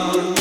young.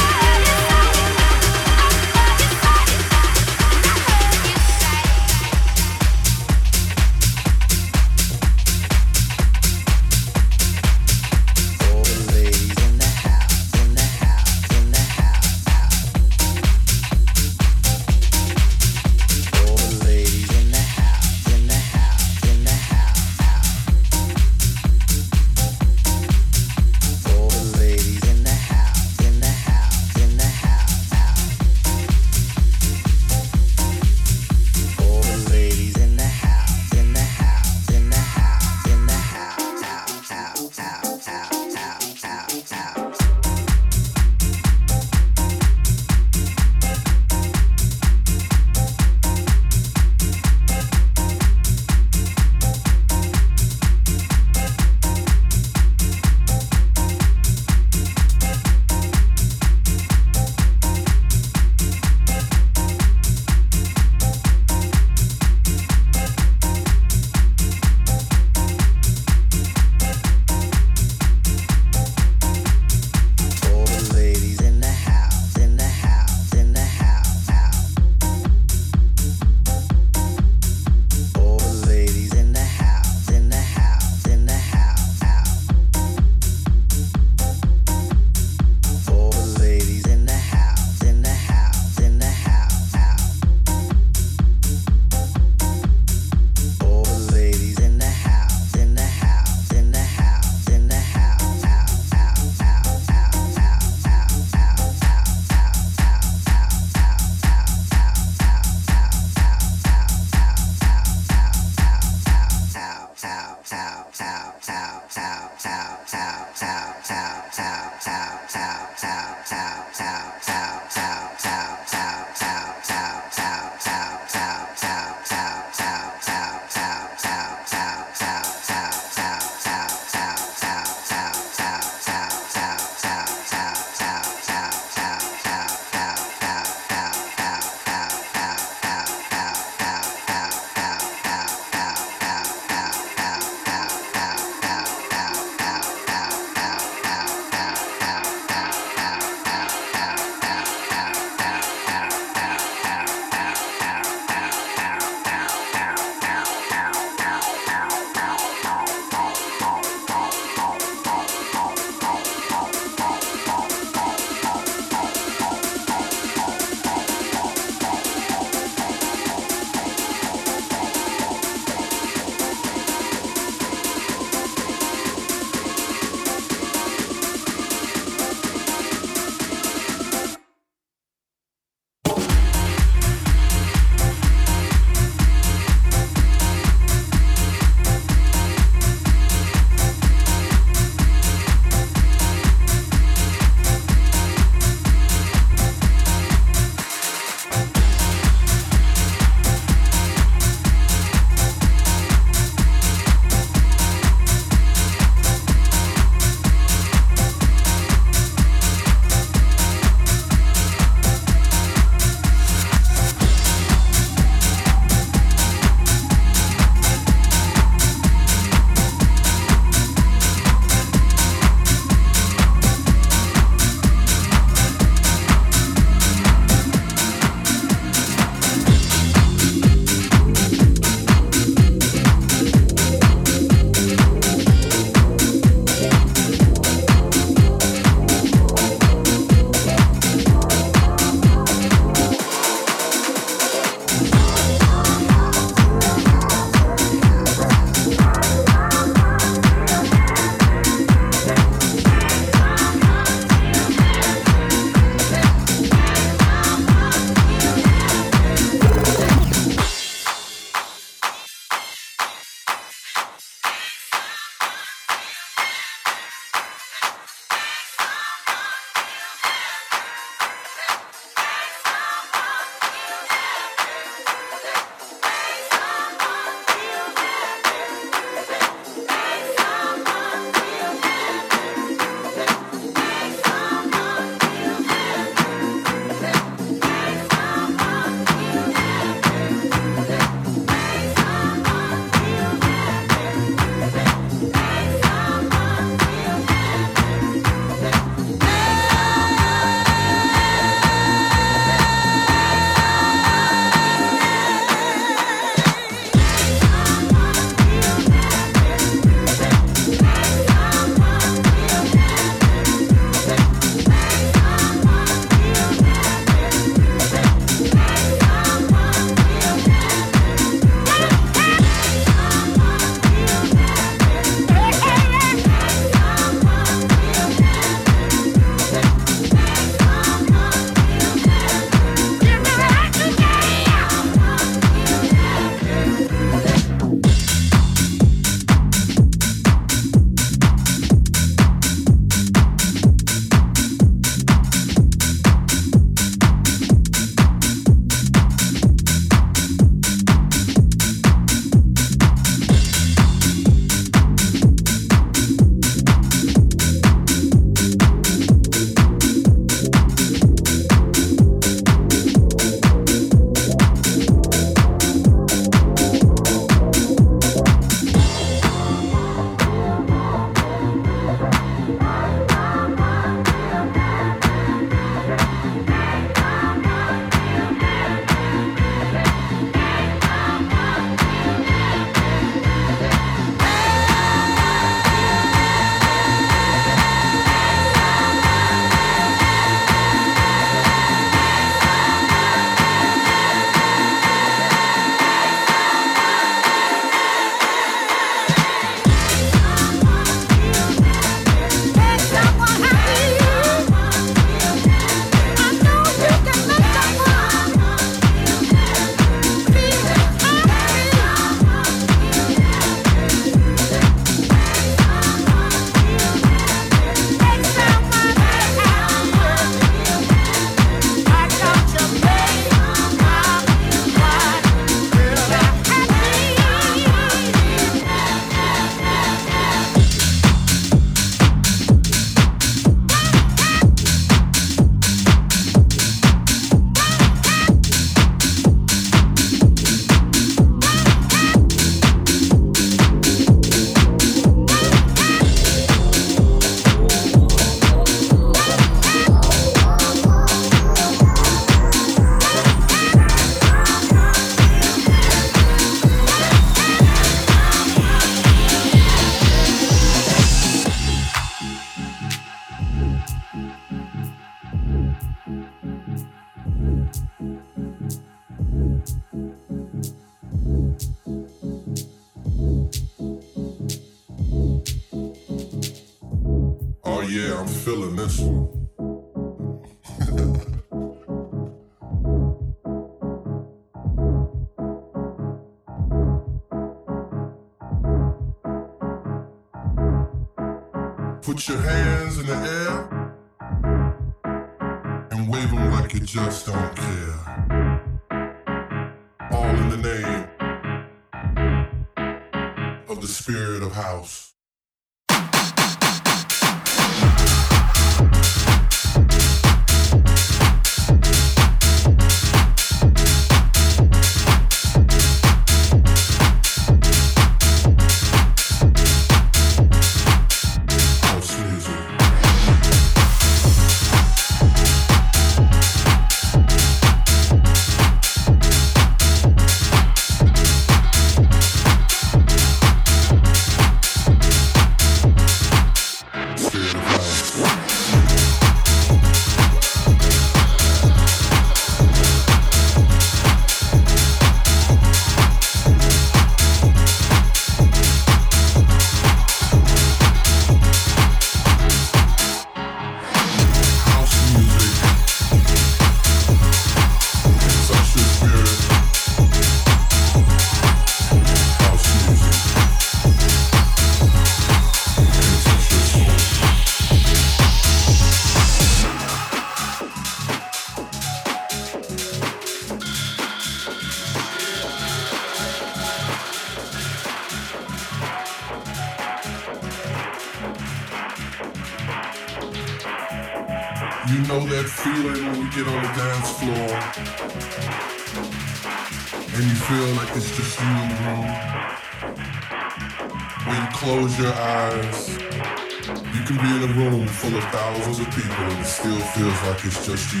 feels like it's just you.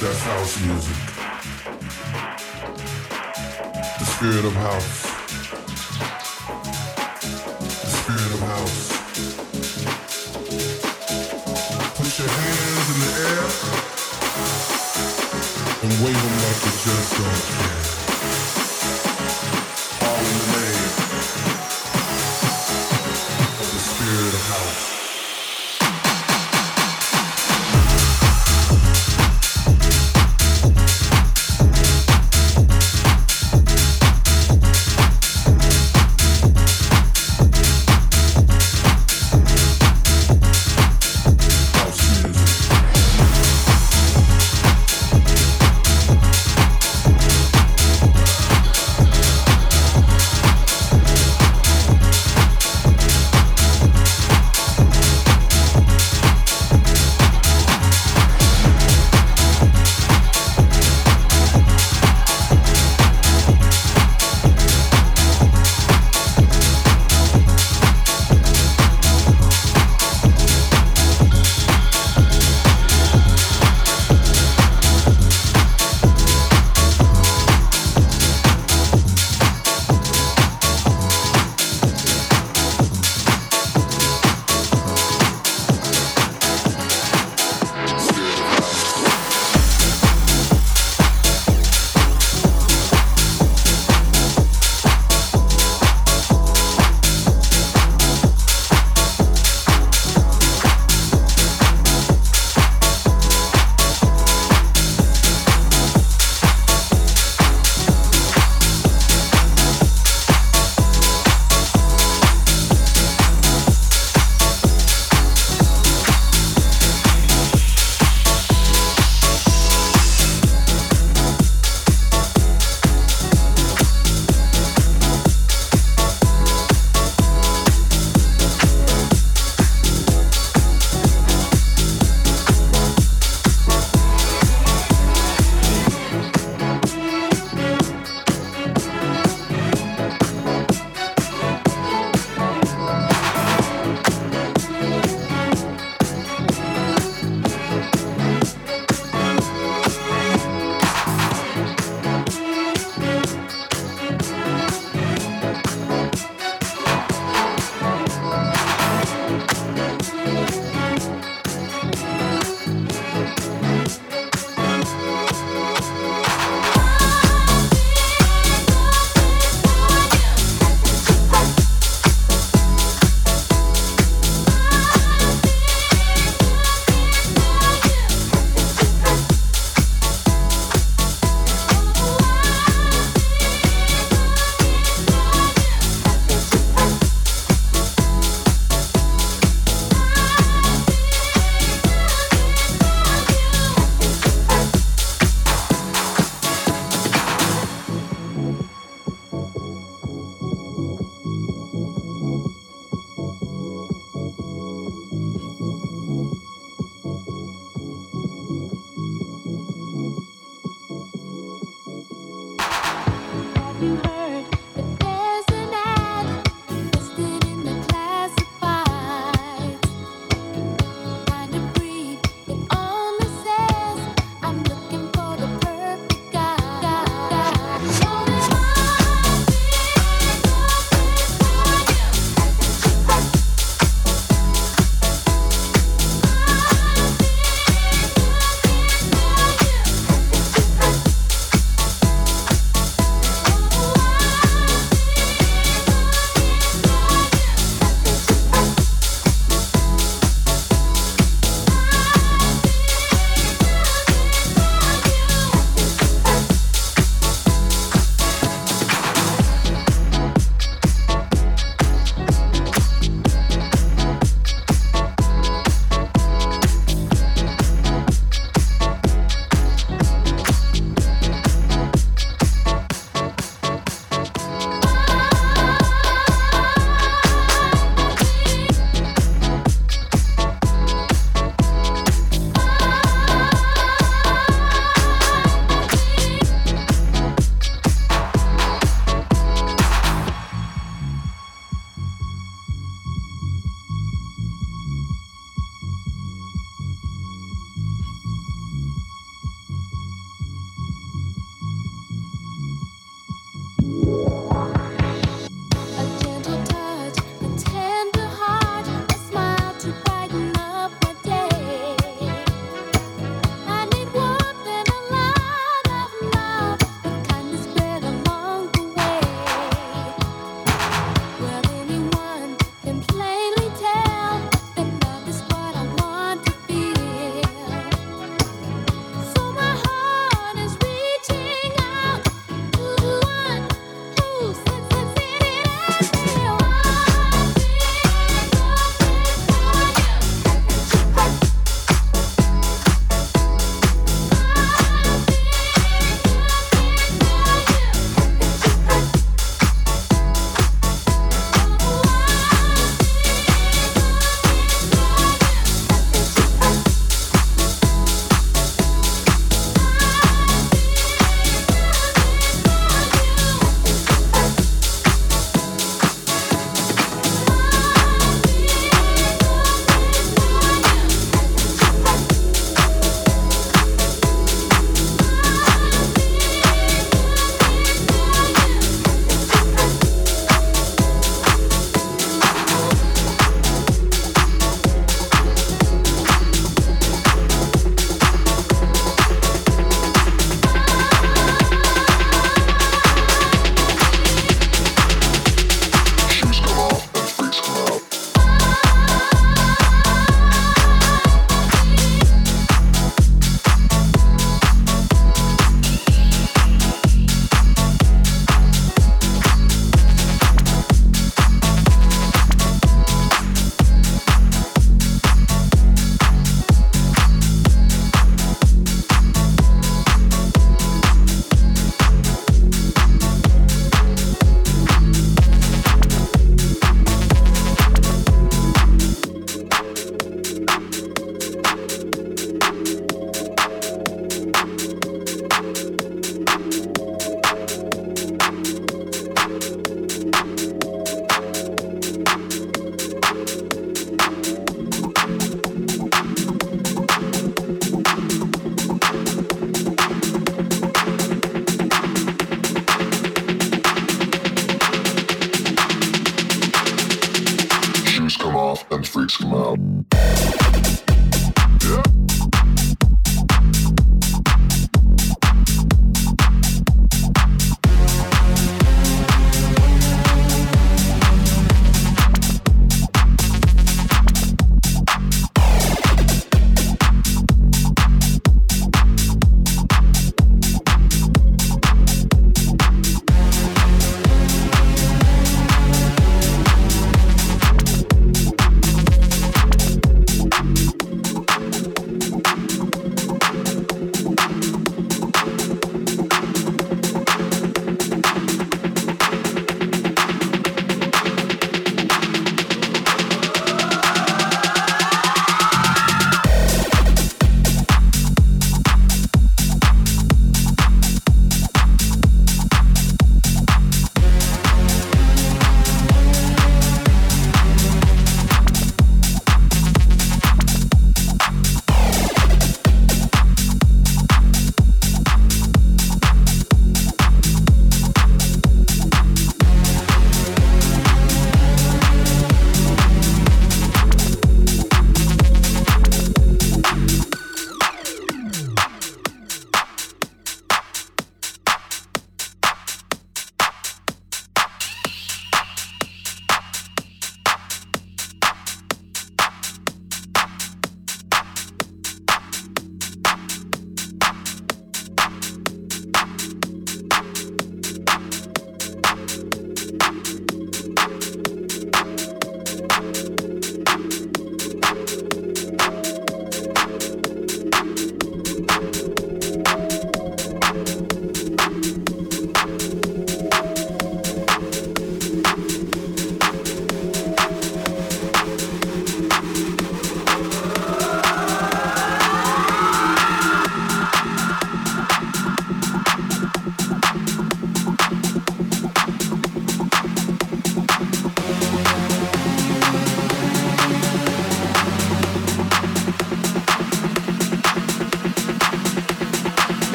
That's house music. The spirit of house.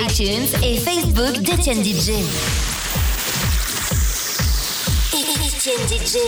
iTunes et Facebook d'Etienne DJ. DJ.